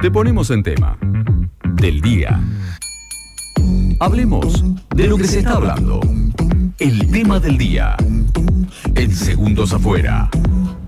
Te ponemos en tema. Del día. Hablemos de lo que se está hablando. El tema del día. En segundos afuera.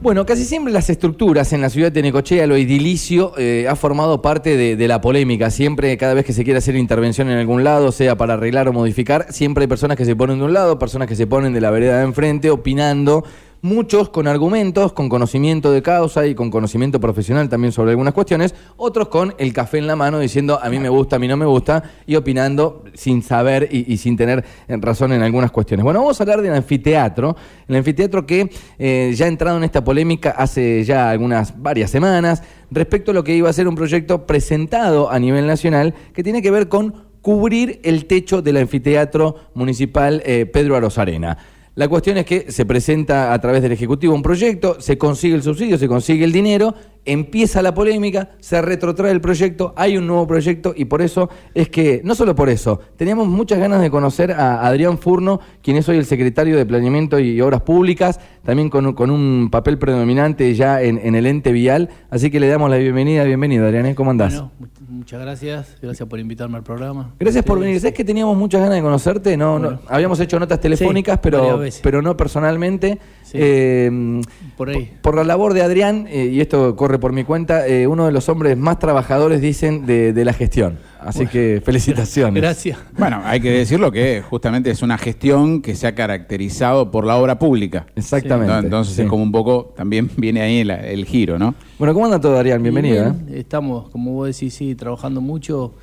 Bueno, casi siempre las estructuras en la ciudad de Necochea, lo edilicio, eh, ha formado parte de, de la polémica. Siempre, cada vez que se quiere hacer intervención en algún lado, sea para arreglar o modificar, siempre hay personas que se ponen de un lado, personas que se ponen de la vereda de enfrente, opinando muchos con argumentos, con conocimiento de causa y con conocimiento profesional también sobre algunas cuestiones, otros con el café en la mano diciendo a mí me gusta, a mí no me gusta, y opinando sin saber y, sin tener eh, razón en algunas cuestiones. Bueno, vamos a hablar del anfiteatro, el anfiteatro que eh, ya ha entrado en esta polémica hace ya algunas varias semanas respecto a lo que iba a ser un proyecto presentado a nivel nacional que tiene que ver con cubrir el techo del anfiteatro municipal eh, Pedro Arosarena. La cuestión es que se presenta a través del Ejecutivo un proyecto, se consigue el subsidio, se consigue el dinero, empieza la polémica, se retrotrae el proyecto, hay un nuevo proyecto y por eso es que, no solo por eso, teníamos muchas ganas de conocer a Adrián Furno, quien es hoy el secretario de Planeamiento y Obras Públicas, también con, un papel predominante ya en, el ente vial, así que le damos la bienvenida, bienvenido Adrián, ¿eh? ¿cómo andás? Muchas gracias, gracias por invitarme al programa. Gracias por venir. ¿Sabes que teníamos muchas ganas de conocerte? No, no habíamos hecho notas telefónicas, pero, pero no personalmente. Eh, por ahí. Por, la labor de Adrián, eh, y esto corre por mi cuenta, eh, uno de los hombres más trabajadores, dicen, de, la gestión. Así que felicitaciones. Gracias. Bueno, hay que decirlo que justamente es una gestión que se ha caracterizado por la obra pública. Exactamente. Entonces es como un poco, también viene ahí el, giro, ¿no? Bueno, ¿cómo anda todo, Adrián? Bienvenido. Estamos, como vos decís, sí, trabajando mucho.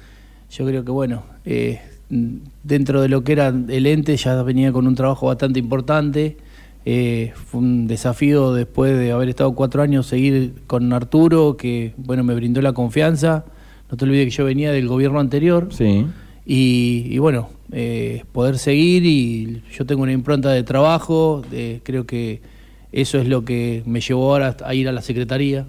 Yo creo que, bueno, dentro de lo que era el ente ya venía con un trabajo bastante importante. Eh, fue un desafío después de haber estado cuatro años seguir con Arturo, que bueno me brindó la confianza. No te olvides que yo venía del gobierno anterior. Sí. Y, bueno, eh, poder seguir y yo tengo una impronta de trabajo, creo que eso es lo que me llevó ahora a ir a la Secretaría.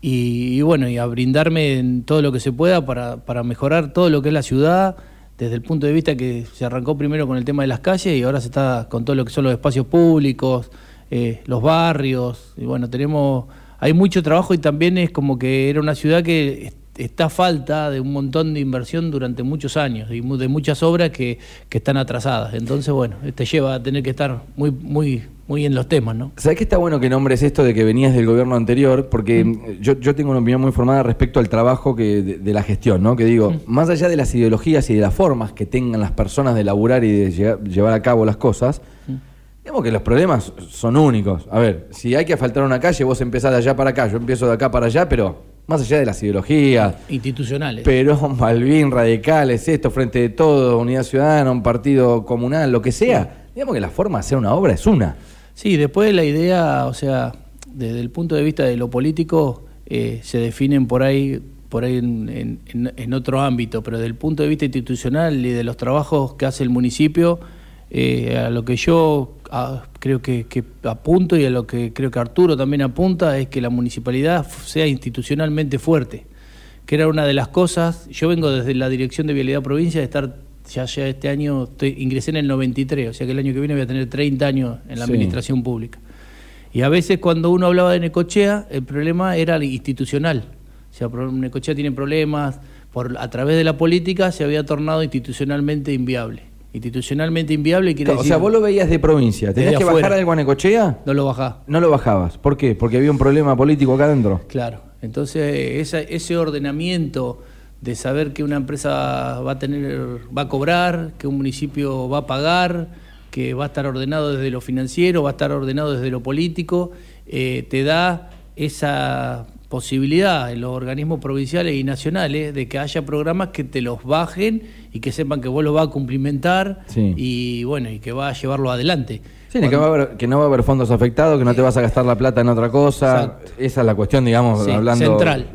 Y, bueno, y a brindarme en todo lo que se pueda para, para mejorar todo lo que es la ciudad, desde el punto de vista que se arrancó primero con el tema de las calles y ahora se está con todo lo que son los espacios públicos, eh, los barrios, y bueno, tenemos, hay mucho trabajo y también es como que era una ciudad que está falta de un montón de inversión durante muchos años y de muchas obras que, que están atrasadas. Entonces, bueno, te lleva a tener que estar muy, muy, muy en los temas, ¿no? ¿Sabes que está bueno que nombres esto de que venías del gobierno anterior? Porque mm. yo, yo, tengo una opinión muy formada respecto al trabajo que, de, la gestión, ¿no? Que digo, mm. más allá de las ideologías y de las formas que tengan las personas de laburar y de llevar a cabo las cosas, mm. digamos que los problemas son únicos. A ver, si hay que asfaltar una calle, vos empezás de allá para acá, yo empiezo de acá para allá, pero más allá de las ideologías institucionales. pero Malvin, radicales, esto, frente de todo, unidad ciudadana, un partido comunal, lo que sea. Digamos que la forma de hacer una obra es una. Sí, después la idea, o sea, desde el punto de vista de lo político, eh, se definen por ahí por ahí en, en, otro ámbito, pero desde el punto de vista institucional y de los trabajos que hace el municipio, eh, a lo que yo creo que, que, apunto y a lo que creo que Arturo también apunta es que la municipalidad sea institucionalmente fuerte, que era una de las cosas, yo vengo desde la Dirección de Vialidad Provincia de estar ya, ya este año estoy, ingresé en el 93, o sea que el año que viene voy a tener 30 años en la administración pública. Y a veces cuando uno hablaba de Necochea, el problema era institucional. O sea, Necochea tiene problemas, por, a través de la política se había tornado institucionalmente inviable. Institucionalmente inviable quiere decir... O sea, vos lo veías de provincia. ¿Tenías que bajar algo a Necochea? No lo bajás. No lo bajabas. ¿Por qué? Porque había un problema político acá adentro. Claro. Entonces, ese ordenamiento de saber que una empresa va a tener, va a cobrar, que un municipio va a pagar, que va a estar ordenado desde lo financiero, va a estar ordenado desde lo político, eh, te da esa posibilidad en los organismos provinciales y nacionales de que haya programas que te los bajen y que sepan que vos lo vas a cumplimentar y bueno y que va a llevarlo adelante. Sí, que, no va a haber fondos afectados, que no te vas a gastar la plata en otra cosa. Esa es la cuestión, digamos, hablando. Central.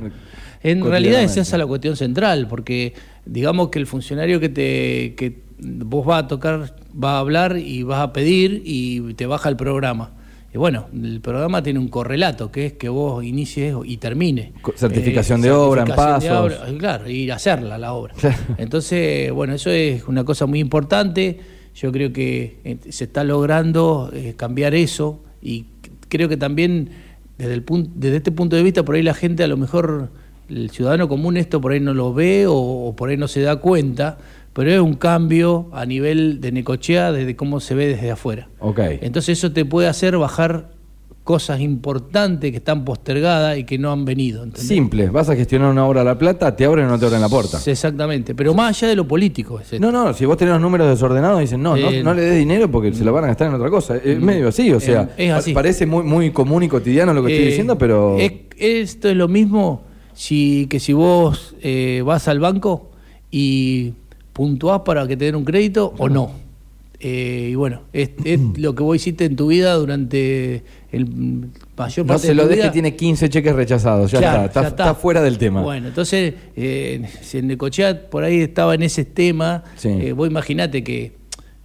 En realidad es esa la cuestión central, porque digamos que el funcionario que te que vos vas a tocar, va a hablar y vas a pedir y te baja el programa. Y bueno, el programa tiene un correlato, que es que vos inicies y termines. Certificación de obra, en pasos. claro, ir a hacerla la obra. Entonces, bueno, eso es una cosa muy importante. Yo creo que eh, se está logrando eh, cambiar eso y creo que también desde, el desde este punto de vista, por ahí la gente a lo mejor el ciudadano común esto por ahí no lo ve o, o por ahí no se da cuenta, pero es un cambio a nivel de Necochea desde cómo se ve desde afuera. Ok. Entonces eso te puede hacer bajar cosas importantes que están postergadas y que no han venido. ¿entendés? Simple, vas a gestionar una obra a La Plata, te abren o no te abren la puerta. Exactamente, pero más allá de lo político. es. No, no, si vos tenés los números desordenados, dicen, no, no, Eh, no le des dinero porque se lo van a gastar en otra cosa. Es medio así, o sea, Eh, es así. pa- parece muy, muy común y cotidiano lo que estoy Eh, diciendo, pero... es- esto es lo mismo si, que si vos vas al banco y puntuás para que te den un crédito o no. Eh, y bueno, es, es lo que vos hiciste en tu vida durante el mayor no parte se de lo tu des que vida. tiene 15 cheques rechazados, ya, Claro, está, ya está, está fuera del tema. Bueno, entonces, eh, si en Necochea por ahí estaba en ese tema, Sí. eh, vos imaginate que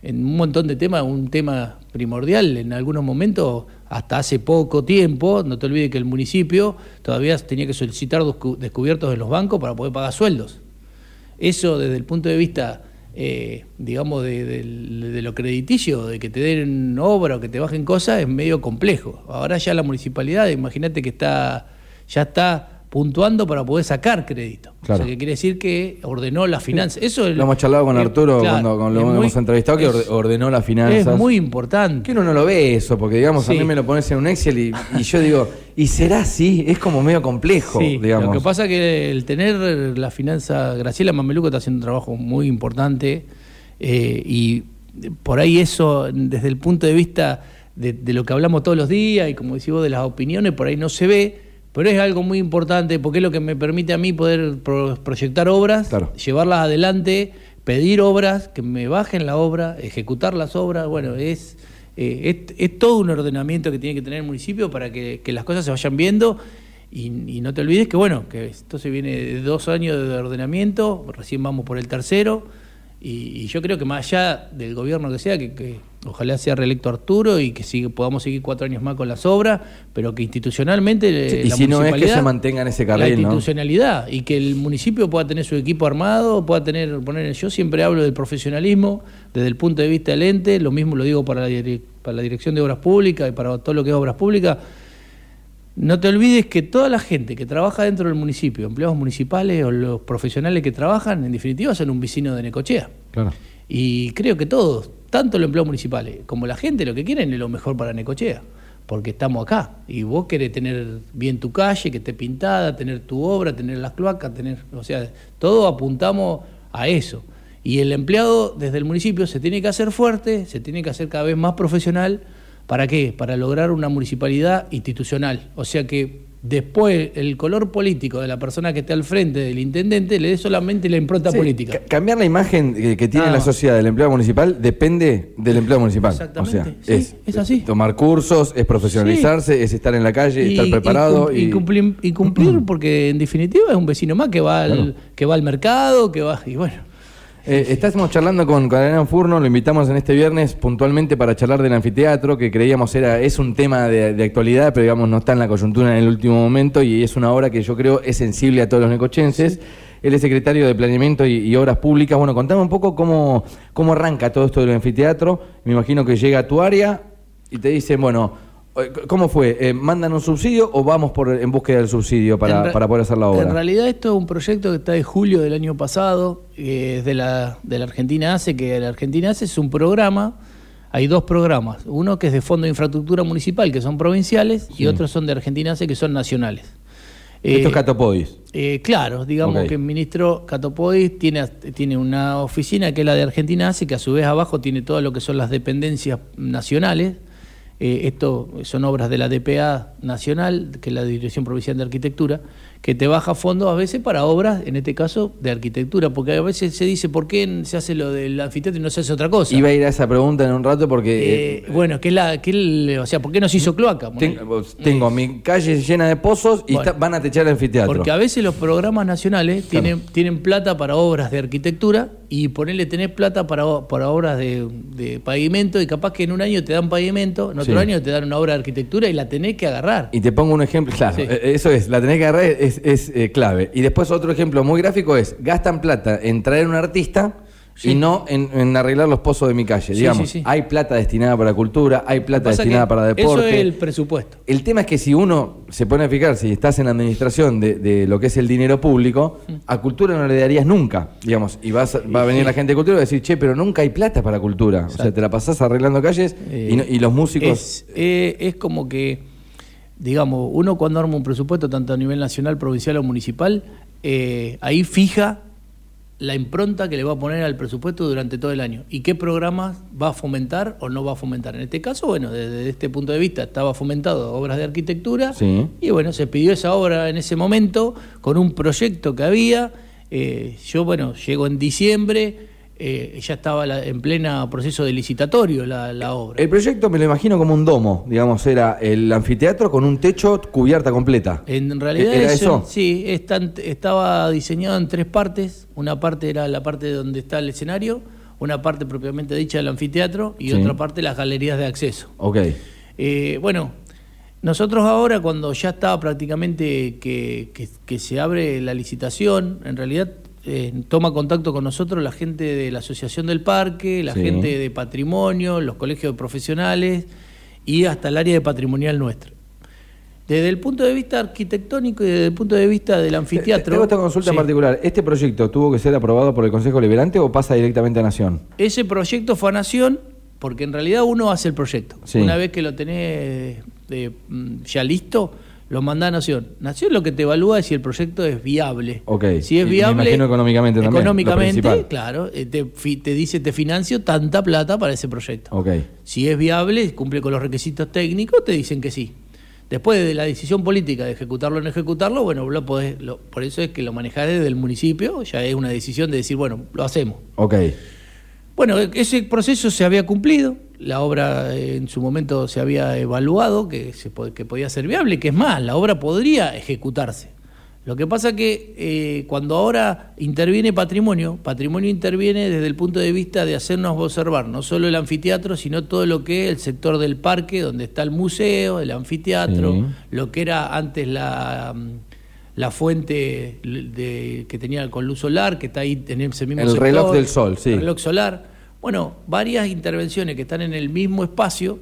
en un montón de temas, un tema primordial, en algunos momentos, hasta hace poco tiempo, no te olvides que el municipio todavía tenía que solicitar descu- descubiertos en los bancos para poder pagar sueldos. Eso desde el punto de vista, eh, digamos, de, de- de lo crediticio, de que te den obra o que te bajen cosas, es medio complejo. Ahora ya la municipalidad, imagínate que está ya está puntuando para poder sacar crédito. Claro. O sea, que quiere decir que ordenó las finanzas. Eso es- Lo hemos charlado con Arturo claro, cuando, lo muy- hemos entrevistado, que es- ordenó las finanzas. Es muy importante. Que uno no lo ve eso, porque digamos, a mí me lo pones en un Excel y, y yo digo, ¿y será así? Es como medio complejo, Sí, digamos. Lo que pasa es que el tener la finanza, Graciela Mameluco está haciendo un trabajo muy importante eh, y por ahí eso, desde el punto de vista de, de lo que hablamos todos los días y como decís vos, de las opiniones, por ahí no se ve, pero es algo muy importante porque es lo que me permite a mí poder pro- proyectar obras, Claro. llevarlas adelante, pedir obras, que me bajen la obra, ejecutar las obras, bueno, es... eh, es, es todo un ordenamiento que tiene que tener el municipio para que, que las cosas se vayan viendo. Y, y no te olvides que, bueno, que esto se viene de dos años de ordenamiento, recién vamos por el tercero, y, y yo creo que más allá del gobierno que sea, que, que ojalá sea reelecto Arturo y que sigue, podamos seguir cuatro años más con las obras, pero que institucionalmente Sí, y la si no es que se mantenga en ese la carril, ¿no? institucionalidad y que el municipio pueda tener su equipo armado, pueda tener, poner, yo siempre hablo del profesionalismo desde el punto de vista del ente, lo mismo lo digo para la, para la dirección de obras públicas y para todo lo que es obras públicas. No te olvides que toda la gente que trabaja dentro del municipio, empleados municipales o los profesionales que trabajan, en definitiva son un vecino de Necochea. Claro. Y creo que todos, tanto los empleados municipales como la gente, lo que quieren es lo mejor para Necochea, porque estamos acá. Y vos querés tener bien tu calle, que esté pintada, tener tu obra, tener las cloacas, tener. O sea, todos apuntamos a eso. Y el empleado desde el municipio se tiene que hacer fuerte, se tiene que hacer cada vez más profesional. ¿Para qué? Para lograr una municipalidad institucional. O sea que después el color político de la persona que esté al frente del intendente le dé solamente la impronta Sí, política. ca- cambiar la imagen que, que tiene la sociedad del empleado municipal depende del empleado municipal. Exactamente, O sea, sí, es, es así. tomar cursos, es profesionalizarse, es estar en la calle, estar preparado. y, cum- y cumplir, y cumplir, porque en definitiva es un vecino más que va al, Claro. que va al mercado, que va, y bueno. Eh, estamos charlando con, con Adrián Furno, lo invitamos en este viernes puntualmente para charlar del anfiteatro, que creíamos era es un tema de, de actualidad, pero digamos no está en la coyuntura en el último momento y es una obra que yo creo es sensible a todos los necochenses. Él es secretario de Planeamiento y, y Obras Públicas. Bueno, contame un poco cómo, cómo arranca todo esto del anfiteatro. Me imagino que llega a tu área y te dicen, bueno, ¿cómo fue? Eh, ¿Mandan un subsidio o vamos por, en búsqueda del subsidio para, para poder hacer la obra? En realidad esto es un proyecto que está de julio del año pasado, eh, es de la, de la Argentina ACE, que la Argentina ACE es un programa, hay dos programas, uno que es de Fondo de Infraestructura Municipal, que son provinciales, y otros son de Argentina ACE, que son nacionales. Esto Eh, es Catopodis. Eh, claro, digamos que el ministro Catopodis tiene, tiene una oficina que es la de Argentina ACE, que a su vez abajo tiene todo lo que son las dependencias nacionales. Eh, esto son obras de la DPA nacional, que es la Dirección Provincial de Arquitectura, que te baja fondos a veces para obras, en este caso, de arquitectura, porque a veces se dice por qué se hace lo del anfiteatro y no se hace otra cosa. Iba a ir a esa pregunta en un rato porque... Eh, bueno, que es la, que el- o sea, ¿por qué no se hizo cloaca? Tengo, tengo mi calle llena de pozos y Bueno. está- van a techar el anfiteatro. Porque a veces los programas nacionales tienen, tienen plata para obras de arquitectura y ponerle tener plata para, para obras de, de pavimento y capaz que en un año te dan pavimento, en otro Sí. año te dan una obra de arquitectura y la tenés que agarrar. Y te pongo un ejemplo, claro, Sí. eh, eso es, la tenés que agarrar, es, es, eh, clave. Y después otro ejemplo muy gráfico es, gastan plata en traer un artista y no en, en arreglar los pozos de mi calle. Sí, Digamos, sí, hay plata destinada para cultura, hay plata destinada para deporte. Eso es el presupuesto. El tema es que si uno se pone a fijar, si estás en la administración de, de lo que es el dinero público, Mm. a cultura no le darías nunca, digamos, y vas, va a venir la gente de cultura y va a decir, che, pero nunca hay plata para cultura. O sea, te la pasás arreglando calles Eh, y, no- y los músicos... Es, eh, es como que, digamos, uno cuando arma un presupuesto, tanto a nivel nacional, provincial o municipal, eh, ahí fija la impronta que le va a poner al presupuesto durante todo el año y qué programas va a fomentar o no va a fomentar. En este caso, bueno, desde este punto de vista estaba fomentado obras de arquitectura Sí. y bueno, se pidió esa obra en ese momento con un proyecto que había. Eh, yo, bueno, llego en diciembre, eh, ya estaba la- en plena proceso de licitatorio la, la obra. El proyecto me lo imagino como un domo, digamos, era el anfiteatro con un techo cubierta completa. En realidad ¿Era es eso? sí, estaba diseñado en tres partes. Una parte era la parte donde está el escenario, una parte propiamente dicha del anfiteatro y Sí. otra parte las galerías de acceso. Ok. Eh, bueno, nosotros ahora cuando ya estaba prácticamente que, que- que se abre la licitación, en realidad eh, toma contacto con nosotros la gente de la Asociación del Parque, la Sí. gente de Patrimonio, los colegios de profesionales y hasta el área de patrimonial nuestra. Desde el punto de vista arquitectónico y desde el punto de vista del anfiteatro... Tengo esta consulta en particular. ¿Este proyecto tuvo que ser aprobado por el Consejo Liberante o pasa directamente a Nación? Ese proyecto fue a Nación, porque en realidad uno hace el proyecto. Sí. Una vez que lo tenés eh, ya listo, lo manda a Nación. Nación lo que te evalúa es si el proyecto es viable. Ok. Si es Y me viable. imagino económicamente también, Económicamente, claro. eh, Te, te dice, te financio tanta plata para ese proyecto. Ok. Si es viable, cumple con los requisitos técnicos, te dicen que sí. Después de la decisión política de ejecutarlo o no ejecutarlo, bueno, lo podés, lo- por eso es que lo manejás desde el municipio, ya es una decisión de decir, bueno, lo hacemos. Ok. Bueno, ese proceso se había cumplido, la obra eh, en su momento se había evaluado que, se, que podía ser viable, que es más, la obra podría ejecutarse. Lo que pasa que eh, cuando ahora interviene patrimonio, patrimonio interviene desde el punto de vista de hacernos observar no solo el anfiteatro, sino todo lo que es el sector del parque, donde está el museo, el anfiteatro, Sí. lo que era antes la, mm, la fuente de- que tenía con luz solar, que está ahí en ese mismo El sector. reloj del sol, sí. El reloj solar. Bueno, varias intervenciones que están en el mismo espacio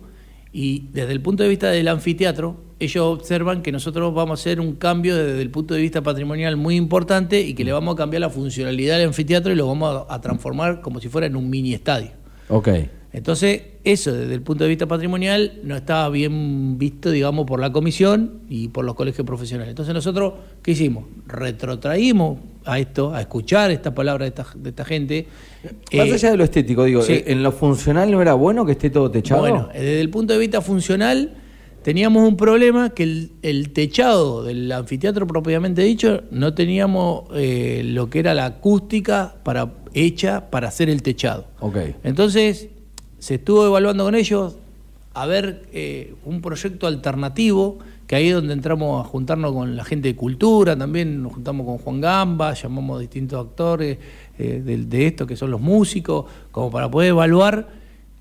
y desde el punto de vista del anfiteatro, ellos observan que nosotros vamos a hacer un cambio desde el punto de vista patrimonial muy importante y que le vamos a cambiar la funcionalidad del anfiteatro y lo vamos a, a transformar como si fuera en un mini estadio. Ok. Entonces, eso desde el punto de vista patrimonial no estaba bien visto, digamos, por la comisión y por los colegios profesionales. Entonces nosotros, ¿qué hicimos? Retrotraímos a esto, a escuchar esta palabra de esta, de esta gente. Más Eh, allá de lo estético, digo, sí. ¿en lo funcional no era bueno que esté todo techado? Bueno, desde el punto de vista funcional, teníamos un problema que el, el techado del anfiteatro propiamente dicho, no teníamos eh, lo que era la acústica para, hecha para hacer el techado. Ok. Entonces, se estuvo evaluando con ellos a ver eh, un proyecto alternativo, que ahí es donde entramos a juntarnos con la gente de cultura, también nos juntamos con Juan Gamba, llamamos a distintos actores eh, de, de esto, que son los músicos, como para poder evaluar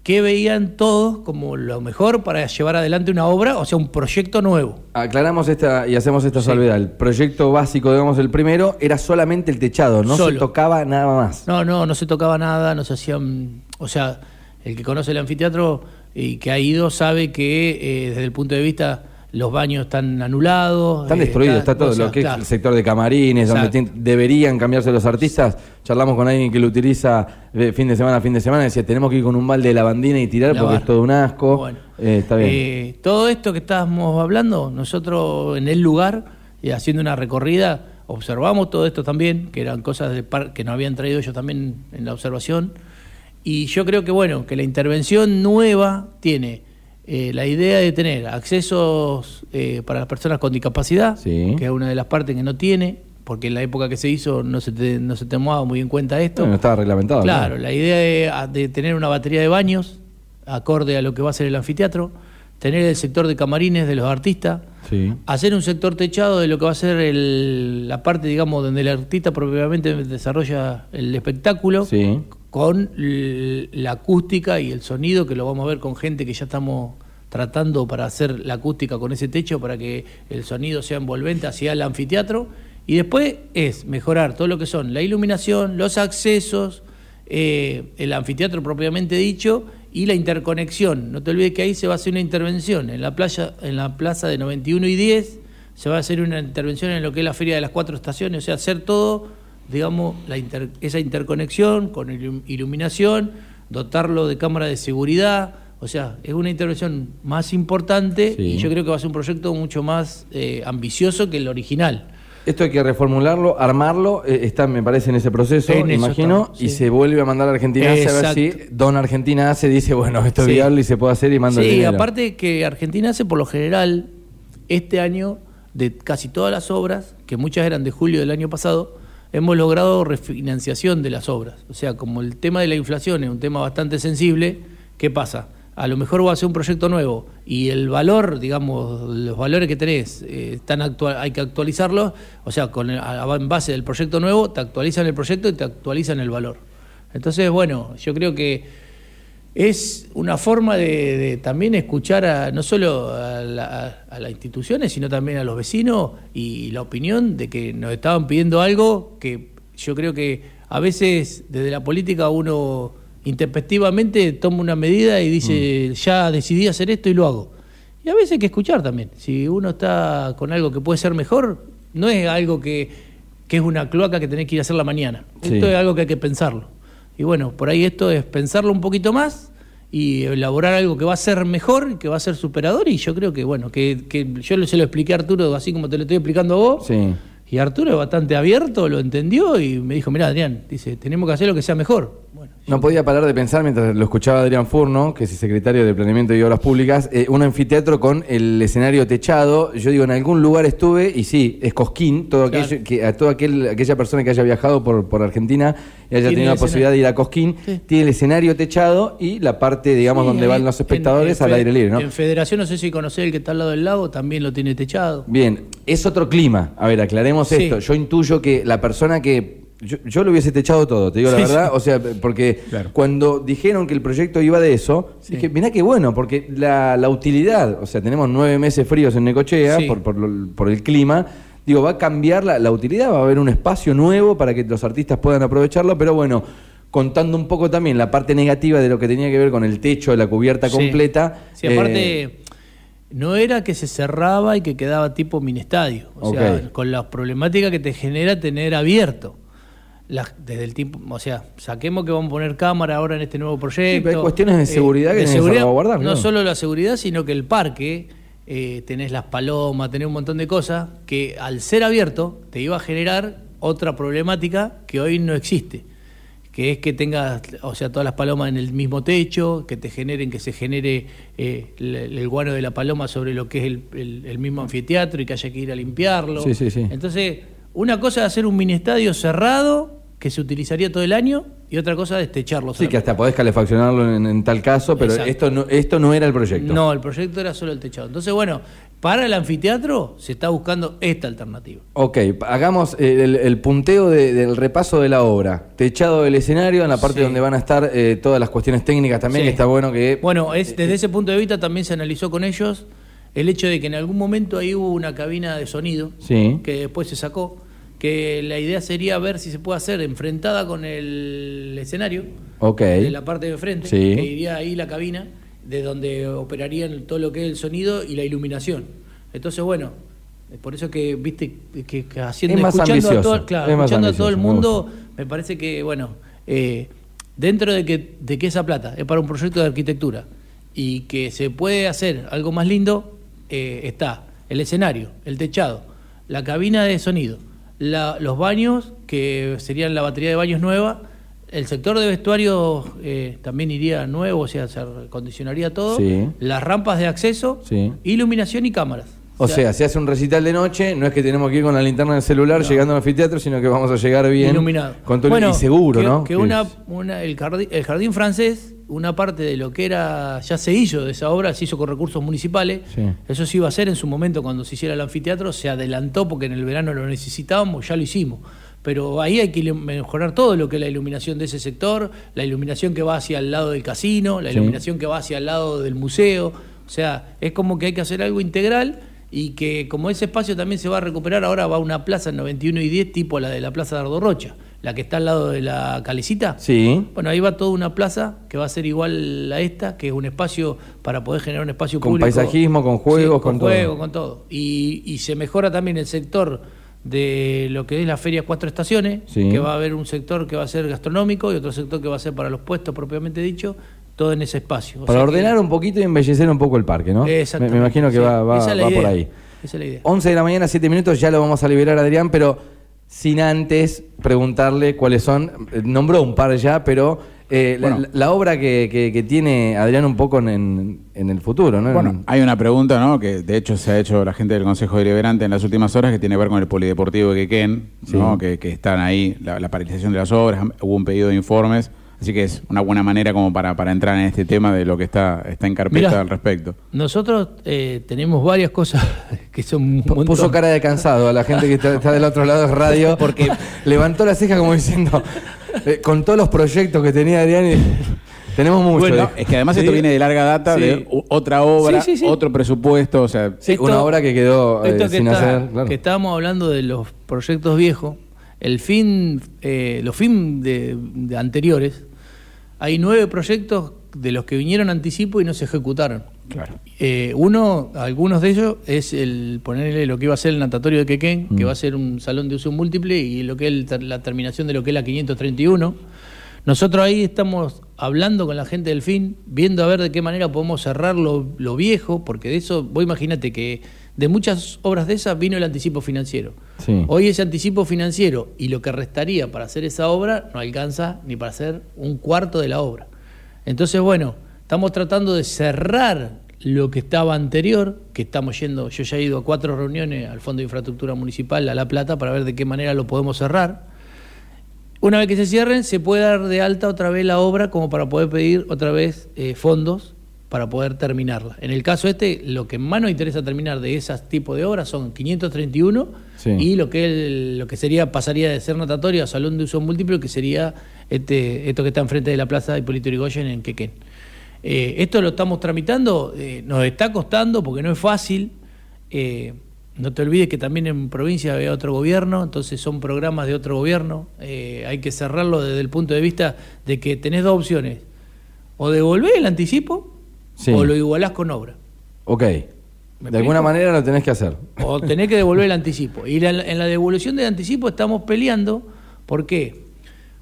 qué veían todos como lo mejor para llevar adelante una obra, o sea, un proyecto nuevo. Aclaramos esta y hacemos esta Sí. salvedad. El proyecto básico, digamos, el primero, era solamente el techado, no se tocaba nada más. No, no, no se tocaba nada, no se hacían. O sea, el que conoce el anfiteatro y que ha ido sabe que eh, desde el punto de vista los baños están anulados. Están eh, destruidos, está todo o sea, lo que claro. es el sector de camarines, donde deberían cambiarse los artistas. Charlamos con alguien que lo utiliza de fin de semana a fin de semana, decía, tenemos que ir con un balde de lavandina y tirar porque es todo un asco. Bueno, Eh, está bien. eh, todo esto que estábamos hablando, nosotros en el lugar, eh, haciendo una recorrida, observamos todo esto también, que eran cosas de par- que nos habían traído ellos también en la observación. Y yo creo que, bueno, que la intervención nueva tiene eh, la idea de tener accesos eh, para las personas con discapacidad, Sí. que es una de las partes que no tiene, porque en la época que se hizo no se, te- no se tomaba muy en cuenta esto. Bueno, no estaba reglamentado. Claro, la idea de, de tener una batería de baños acorde a lo que va a ser el anfiteatro, tener el sector de camarines de los artistas, Sí. hacer un sector techado de lo que va a ser el- la parte, digamos, donde el artista propiamente desarrolla el espectáculo, Sí. Con la acústica y el sonido, que lo vamos a ver con gente que ya estamos tratando para hacer la acústica con ese techo, para que el sonido sea envolvente hacia el anfiteatro. Y después es mejorar todo lo que son la iluminación, los accesos, eh, el anfiteatro propiamente dicho y la interconexión. No te olvides que ahí se va a hacer una intervención en la playa, en la plaza de 91 y 10, se va a hacer una intervención en lo que es la feria de las cuatro estaciones, o sea, hacer todo, digamos, la esa interconexión con iluminación, dotarlo de cámara de seguridad, o sea, es una intervención más importante y yo creo que va a ser un proyecto mucho más eh, ambicioso que el original. Esto hay que reformularlo, armarlo, eh, está, me parece, en ese proceso, imagino, y se vuelve a mandar a Argentina a ver si Don Argentina se dice, bueno, esto es viable y se puede hacer y manda sí, el dinero. aparte que Argentina hace por lo general, este año, de casi todas las obras, que muchas eran de julio del año pasado, hemos logrado refinanciación de las obras. O sea, como el tema de la inflación es un tema bastante sensible, ¿qué pasa? a lo mejor va a ser un proyecto nuevo y el valor, digamos, los valores que tenés, eh, están actual, hay que actualizarlos, o sea, con en base del proyecto nuevo, te actualizan el proyecto y te actualizan el valor. Entonces, bueno, yo creo que es una forma de, también escuchar a, no solo a, las instituciones, sino también a los vecinos y la opinión de que nos estaban pidiendo algo que yo creo que a veces desde la política uno intempestivamente toma una medida y dice, mm. ya decidí hacer esto y lo hago. Y a veces hay que escuchar también. Si uno está con algo que puede ser mejor, no es algo que, que es una cloaca que tenés que ir a hacer la mañana. Esto es algo que hay que pensarlo. Y bueno, por ahí esto es pensarlo un poquito más y elaborar algo que va a ser mejor, que va a ser superador. Y yo creo que, bueno, que, que yo se lo expliqué a Arturo así como te lo estoy explicando a vos. Y Arturo es bastante abierto, lo entendió y me dijo, mira Adrián, dice, tenemos que hacer lo que sea mejor. No podía parar de pensar mientras lo escuchaba Adrián Furno, que es el secretario de Planeamiento y Obras Públicas, eh, un anfiteatro con el escenario techado. Yo digo, en algún lugar estuve y sí, es Cosquín, todo que, a toda aquella persona que haya viajado por, por Argentina y haya tenido la posibilidad de ir a Cosquín, tiene el escenario techado y la parte, digamos, donde van los espectadores al aire libre. ¿no? En Federación, no sé si conocés el que está al lado del lago, también lo tiene techado. Bien, es otro clima. A ver, aclaremos esto. Yo intuyo que la persona que yo, lo hubiese techado todo, te digo la verdad. O sea, porque cuando dijeron que el proyecto iba de eso, dije, mirá qué bueno, porque la, utilidad, o sea, tenemos nueve meses fríos en Necochea por, por, el clima. Digo, va a cambiar la, utilidad, va a haber un espacio nuevo para que los artistas puedan aprovecharlo, pero bueno, contando un poco también la parte negativa de lo que tenía que ver con el techo, la cubierta completa. Sí, aparte eh, no era que se cerraba y que quedaba tipo mini estadio. O sea, con la problemática que te genera tener abierto desde el tiempo, o sea, saquemos que vamos a poner cámara ahora en este nuevo proyecto. hay cuestiones de seguridad que seguridad, salvaguardar. No, solo la seguridad, sino que el parque, eh, tenés las palomas, tenés un montón de cosas que al ser abierto te iba a generar otra problemática que hoy no existe. Que es que tengas, o sea, todas las palomas en el mismo techo, que te generen, que se genere eh, el, guano de la paloma sobre lo que es el, el, mismo anfiteatro y que haya que ir a limpiarlo. Sí, sí, sí. Entonces, una cosa es hacer un mini estadio cerrado que se utilizaría todo el año y otra cosa es techarlo. Sí, que hasta podés calefaccionarlo en, tal caso, pero esto no, esto no era el proyecto. No, el proyecto era solo el techado. Entonces, bueno, para el anfiteatro se está buscando esta alternativa. Ok, hagamos el, punteo del repaso de la obra. Techado del escenario, en la parte donde van a estar eh, todas las cuestiones técnicas también, está bueno que... Bueno, es, desde ese punto de vista también se analizó con ellos el hecho de que en algún momento ahí hubo una cabina de sonido que después se sacó que la idea sería ver si se puede hacer enfrentada con el escenario, de la parte de frente, que iría ahí la cabina, de donde operarían todo lo que es el sonido y la iluminación. Entonces, bueno, por eso que, viste, que, haciendo, escuchando a todo, escuchando a todo el mundo, me parece que, bueno, eh, dentro de que, de que esa plata es para un proyecto de arquitectura y que se puede hacer algo más lindo, eh, está el escenario, el techado, la cabina de sonido, los baños, que serían la batería de baños nueva, el sector de vestuario eh, también iría nuevo, o sea, se acondicionaría todo, las rampas de acceso, iluminación y cámaras. O, sea, se hace un recital de noche, no es que tenemos que ir con la linterna del celular llegando al anfiteatro, sino que vamos a llegar bien. Iluminado. Con todo y seguro, ¿no? Que una, el, jardín, francés, una parte de lo que era, ya se hizo de esa obra, se hizo con recursos municipales. Eso se iba a hacer en su momento cuando se hiciera el anfiteatro, se adelantó porque en el verano lo necesitábamos, ya lo hicimos. Pero ahí hay que mejorar todo lo que es la iluminación de ese sector, la iluminación que va hacia el lado del casino, la iluminación que va hacia el lado del museo. O sea, es como que hay que hacer algo integral y que como ese espacio también se va a recuperar, ahora va a una plaza en 91 y 10 tipo la de la Plaza de Ardo Rocha, la que está al lado de la calecita. Sí. Bueno, ahí va toda una plaza que va a ser igual a esta, que es un espacio para poder generar un espacio Con público. paisajismo, con juegos, con todo. juegos, con todo. Y, y se mejora también el sector de lo que es la Feria Cuatro Estaciones, Sí. que va a haber un sector que va a ser gastronómico y otro sector que va a ser para los puestos propiamente dicho, todo en ese espacio. O Para sea que- ordenar un poquito y embellecer un poco el parque, ¿no? Me, Exactamente, me imagino que sí. va, va- Esa es la va por ahí. Esa es la idea. 11 de la mañana, 7 minutos, ya lo vamos a liberar, Adrián, pero sin antes preguntarle cuáles son. eh, Nombró un par ya, pero eh, la- Bueno. la, la obra que, que- que tiene Adrián un poco en, en- en el futuro, ¿no? Bueno, En- hay una pregunta, ¿no? Que de hecho se ha hecho la gente del Consejo Deliberante en las últimas horas que tiene que ver con el polideportivo de Quequén, ¿no? Sí. Que, que están ahí, la, la paralización de las obras, hubo un pedido de informes, así que es una buena manera como para, para entrar en este tema de lo que está, está en carpeta Mirá. al respecto. Nosotros eh, tenemos varias cosas que son un P- Puso cara de cansado a la gente que está, está del otro lado de radio porque levantó la ceja como diciendo, eh, con todos los proyectos que tenía Adrián, y- tenemos mucho. Bueno. Es que además Sí. esto viene de larga data, Sí. de otra obra, Sí, sí, sí. otro presupuesto, o sea, una obra que quedó eh, esto que sin está- hacer. claro. que estábamos hablando de los proyectos viejos, el fin, eh, los fin de, de anteriores, hay nueve proyectos de los que vinieron anticipo y no se ejecutaron. claro. Eh, uno, algunos de ellos, es el ponerle lo que iba a ser el natatorio de Quequén, que Mm. va a ser un salón de uso múltiple, y lo que es la terminación de lo que es la 531. Nosotros ahí estamos hablando con la gente del FIN, viendo a ver de qué manera podemos cerrar lo, lo viejo, porque de eso, vos imagínate que de muchas obras de esas vino el anticipo financiero. Sí. Hoy ese anticipo financiero y lo que restaría para hacer esa obra no alcanza ni para hacer un cuarto de la obra. Entonces, bueno, estamos tratando de cerrar lo que estaba anterior, que estamos yendo, yo ya he ido a cuatro reuniones al Fondo de Infraestructura Municipal, a La Plata, para ver de qué manera lo podemos cerrar. Una vez que se cierren, se puede dar de alta otra vez la obra como para poder pedir otra vez eh, fondos para poder terminarla. En el caso este, lo que más nos interesa terminar de ese tipo de obras son 531 Sí. y lo que el- lo que sería pasaría de ser natatorio a salón de uso múltiple, que sería este, esto que está enfrente de la Plaza Hipólito Yrigoyen en Quequén. Eh, esto lo estamos tramitando, eh, nos está costando porque no es fácil. eh, no te olvides que también en provincia había otro gobierno, entonces son programas de otro gobierno. eh, hay que cerrarlo desde el punto de vista de que tenés dos opciones. O devolvés el anticipo Sí. o lo igualás con obra. Ok. ¿Me De alguna manera lo tenés que hacer. O tenés que devolver el anticipo. Y la- en la devolución del anticipo estamos peleando. ¿Por qué?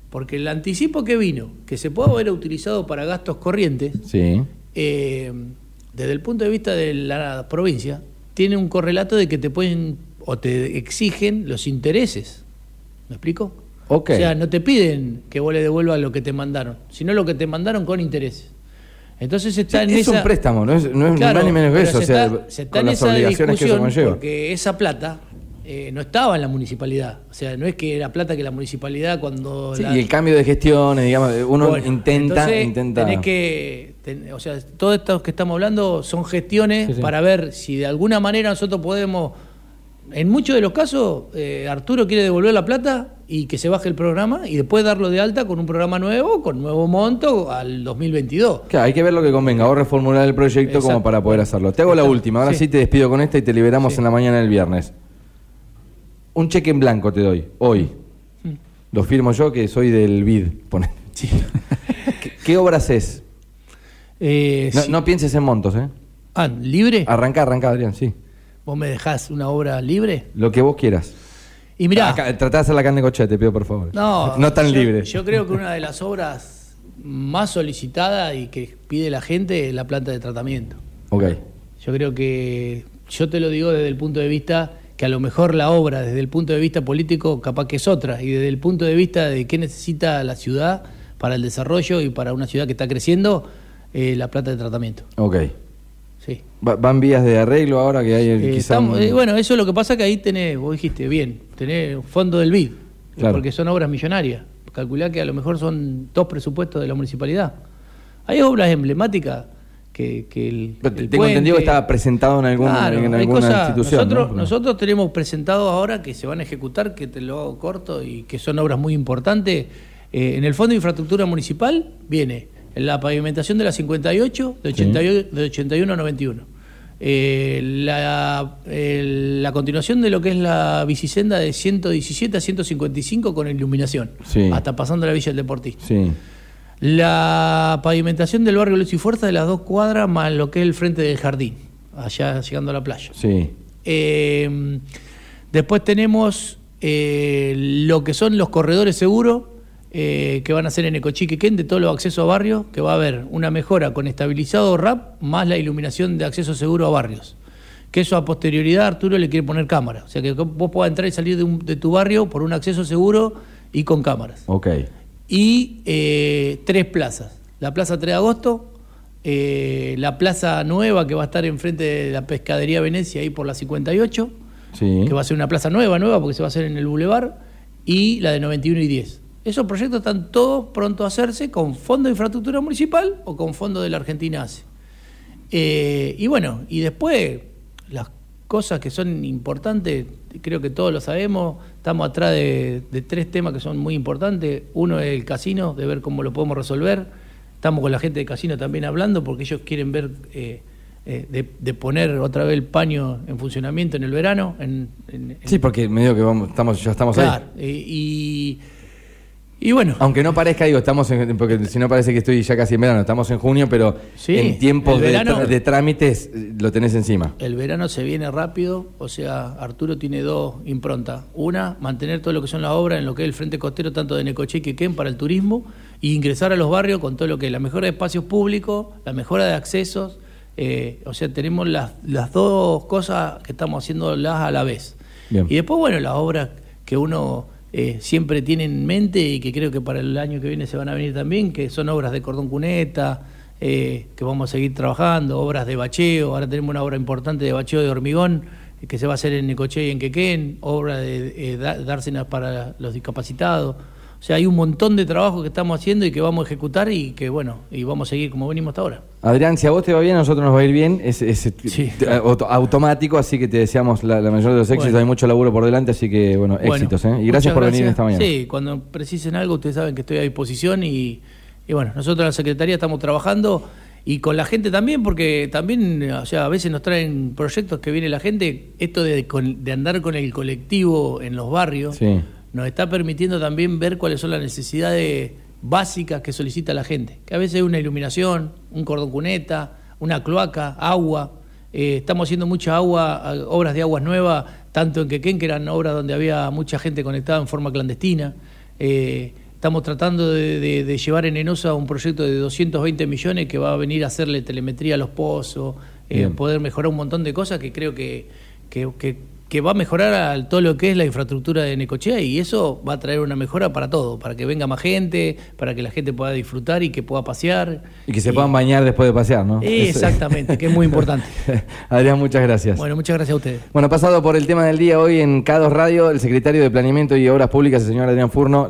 Porque el anticipo que vino, que se puede haber utilizado para gastos corrientes, Sí. eh, desde el punto de vista de la provincia, tiene un correlato de que te pueden o te exigen los intereses. ¿Me explico? Ok. O sea, no te piden que vos le devuelvas lo que te mandaron, sino lo que te mandaron con intereses. Entonces está en es esa... un préstamo, no es, no es Claro, más ni menos que eso, se o sea, está, se está con en las esa obligaciones que eso conlleva. porque esa plata eh, no estaba en la municipalidad. O sea, no es que era plata que la municipalidad cuando... Sí, la- y el cambio de gestiones, digamos, uno Bueno, intenta, entonces, intenta. Tenés que, ten- o sea, todo esto que estamos hablando son gestiones Sí, sí. para ver si de alguna manera nosotros podemos. En muchos de los casos, eh, Arturo quiere devolver la plata y que se baje el programa y después darlo de alta con un programa nuevo, con nuevo monto al 2022. Claro, hay que ver lo que convenga, o reformular el proyecto como para poder hacerlo. Te hago la última, ahora sí. Sí. te despido con esta y te liberamos Sí. en la mañana del viernes. Un cheque en blanco te doy, hoy. Mm. Lo firmo yo que soy del BID. ¿Qué, qué obras es? Eh, No, no pienses en montos, ¿eh? Ah, ¿libre? Arranca, arranca, Adrián, sí. ¿Vos me dejás una obra libre? Lo que vos quieras. Y mirá, Acá, tratá de hacer la carne cochea, te pido por favor. No, no tan yo- libre. Yo creo que una de las obras más solicitadas y que pide la gente es la planta de tratamiento. Ok. Yo creo que, yo te lo digo desde el punto de vista que a lo mejor la obra, desde el punto de vista político, capaz que es otra, y desde el punto de vista de qué necesita la ciudad para el desarrollo y para una ciudad que está creciendo, eh, la planta de tratamiento. Ok. Sí. Va- ¿Van vías de arreglo ahora que hay Eh, quizá estamos- un- eh, bueno, eso es lo que pasa que ahí tenés, vos dijiste bien, tenés fondo del BID, Claro. porque son obras millonarias. Calculá que a lo mejor son dos presupuestos de la municipalidad. Hay obras emblemáticas que, que el, el Tengo entendido que estaba presentado en, algún, Claro, en alguna institución. Nosotros, ¿no? nosotros tenemos presentado ahora que se van a ejecutar, que te lo hago corto y que son obras muy importantes. Eh, en el Fondo de Infraestructura Municipal viene la pavimentación de la 58 de, 88 de 81 a 91. Eh, la, la continuación de lo que es la bicisenda de 117 a 155 con iluminación, Sí. hasta pasando la Villa del Deportista. Sí. La pavimentación del barrio Luz y Fuerza de las dos cuadras más lo que es el frente del jardín, allá llegando a la playa. Sí. Eh, después tenemos eh, lo que son los corredores seguros eh, que van a ser en Ecochiquequén de todos los accesos a barrios, que va a haber una mejora con estabilizado RAP más la iluminación de acceso seguro a barrios. Que eso a posterioridad Arturo le quiere poner cámara. O sea que vos puedas entrar y salir de, un- de tu barrio por un acceso seguro y con cámaras Ok. y eh, tres plazas. La Plaza 3 de Agosto, eh, la Plaza Nueva que va a estar enfrente de la Pescadería Venecia, ahí por la 58, Sí. que va a ser una plaza nueva, nueva, porque se va a hacer en el Boulevard, y la de 91 y 10. Esos proyectos están todos prontos a hacerse con fondo de infraestructura municipal o con fondo de la Argentina ACE. Eh, y bueno, y después las cosas que son importantes, creo que todos lo sabemos, estamos atrás de, de tres temas que son muy importantes. Uno es el casino, de ver cómo lo podemos resolver. Estamos con la gente de casino también hablando porque ellos quieren ver eh, eh, de, de poner otra vez el paño en funcionamiento en el verano. En, en- en- Sí, porque medio que vamos, estamos, ya estamos Claro, ahí. y, y bueno, Aunque no parezca, digo, estamos en, porque si no parece que estoy ya casi en verano, estamos en junio, pero Sí, en tiempos de, trámites lo tenés encima. El verano se viene rápido, o sea, Arturo tiene dos improntas. Una, mantener todo lo que son las obras en lo que es el frente costero, tanto de Necoche y Quequén para el turismo, e ingresar a los barrios con todo lo que es la mejora de espacios públicos, la mejora de accesos. eh, o sea, tenemos las, las dos cosas que estamos haciéndolas a la vez. Bien. Y después, bueno, las obras que uno eh, siempre tiene en mente y que creo que para el año que viene se van a venir también, que son obras de cordón cuneta, eh, que vamos a seguir trabajando, obras de bacheo, ahora tenemos una obra importante de bacheo de hormigón que se va a hacer en Necoche y en Quequén, obra de eh, dársenas para los discapacitados. O sea, hay un montón de trabajo que estamos haciendo y que vamos a ejecutar y que, bueno, y vamos a seguir como venimos hasta ahora. Adrián, si a vos te va bien, a nosotros nos va a ir bien. Es, es, Sí. automático, así que te deseamos la, la mayor de los éxitos. Bueno. Hay mucho laburo por delante, así que, bueno, Bueno, éxitos. ¿eh? Y gracias por venir esta mañana. Sí, cuando precisen algo, ustedes saben que estoy a disposición y, y bueno, nosotros en la Secretaría estamos trabajando y con la gente también, porque también, o sea, a veces nos traen proyectos que viene la gente, esto de, de andar con el colectivo en los barrios, Sí. Nos está permitiendo también ver cuáles son las necesidades básicas que solicita la gente. Que a veces es una iluminación, un cordón cuneta, una cloaca, agua. Eh, estamos haciendo mucha agua, obras de aguas nuevas, tanto en Quequén, que eran obras donde había mucha gente conectada en forma clandestina. Eh, estamos tratando de, de- de llevar en Enosa un proyecto de 220 millones que va a venir a hacerle telemetría a los pozos, eh, poder mejorar un montón de cosas que creo que, que, que- que va a mejorar a todo lo que es la infraestructura de Necochea y eso va a traer una mejora para todo, para que venga más gente, para que la gente pueda disfrutar y que pueda pasear. Y que se puedan bañar después de pasear, ¿no? Eh, Exactamente, que es muy importante. Adrián, muchas gracias. Bueno, muchas gracias a ustedes. Bueno, pasado por el tema del día hoy en K2 Radio, el secretario de Planeamiento y Obras Públicas, el señor Adrián Furno.